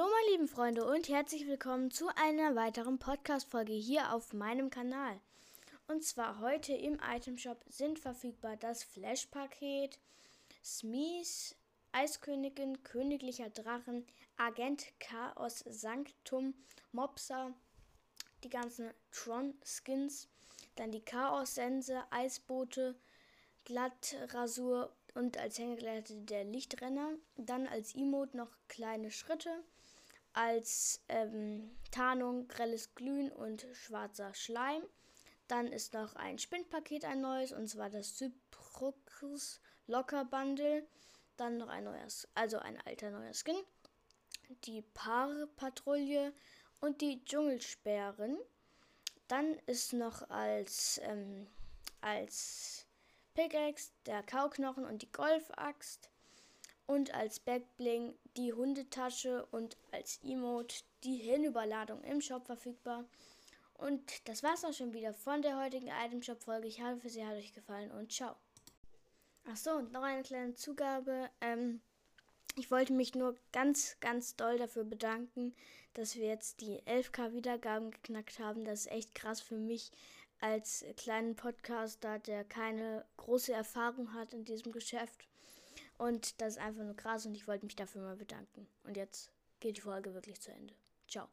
Hallo meine lieben Freunde und herzlich willkommen zu einer weiteren Podcast-Folge hier auf meinem Kanal. Und zwar heute im Item Shop sind verfügbar das Flash-Paket, Smies, Eiskönigin, Königlicher Drachen, Agent Chaos, Sanctum, Mopsa, die ganzen Tron-Skins, dann die Chaos-Sense, Eisboote, Glattrasur und als Hängegleite der Lichtrenner. Dann als Emote noch kleine Schritte. Als ähm, Tarnung grelles Glühen und schwarzer Schleim. Dann ist noch ein Spindpaket ein neues und zwar das Cyprocus Locker Bundle. Dann noch ein neues, also ein alter neuer Skin. Die Paarpatrouille und die Dschungelsperren. Dann ist noch als, ähm, als Pickaxe der Kauknochen und die Golfaxt. Und als Backbling die Hundetasche und als Emote die Hinüberladung im Shop verfügbar. Und das war's auch schon wieder von der heutigen Item Shop Folge. Ich hoffe, sie hat euch gefallen und ciao. Achso, und noch eine kleine Zugabe. Ähm, ich wollte mich nur ganz, ganz doll dafür bedanken, dass wir jetzt die 11k Wiedergaben geknackt haben. Das ist echt krass für mich als kleinen Podcaster, der keine große Erfahrung hat in diesem Geschäft. Und das ist einfach nur krass und ich wollte mich dafür mal bedanken. Und jetzt geht die Folge wirklich zu Ende. Ciao.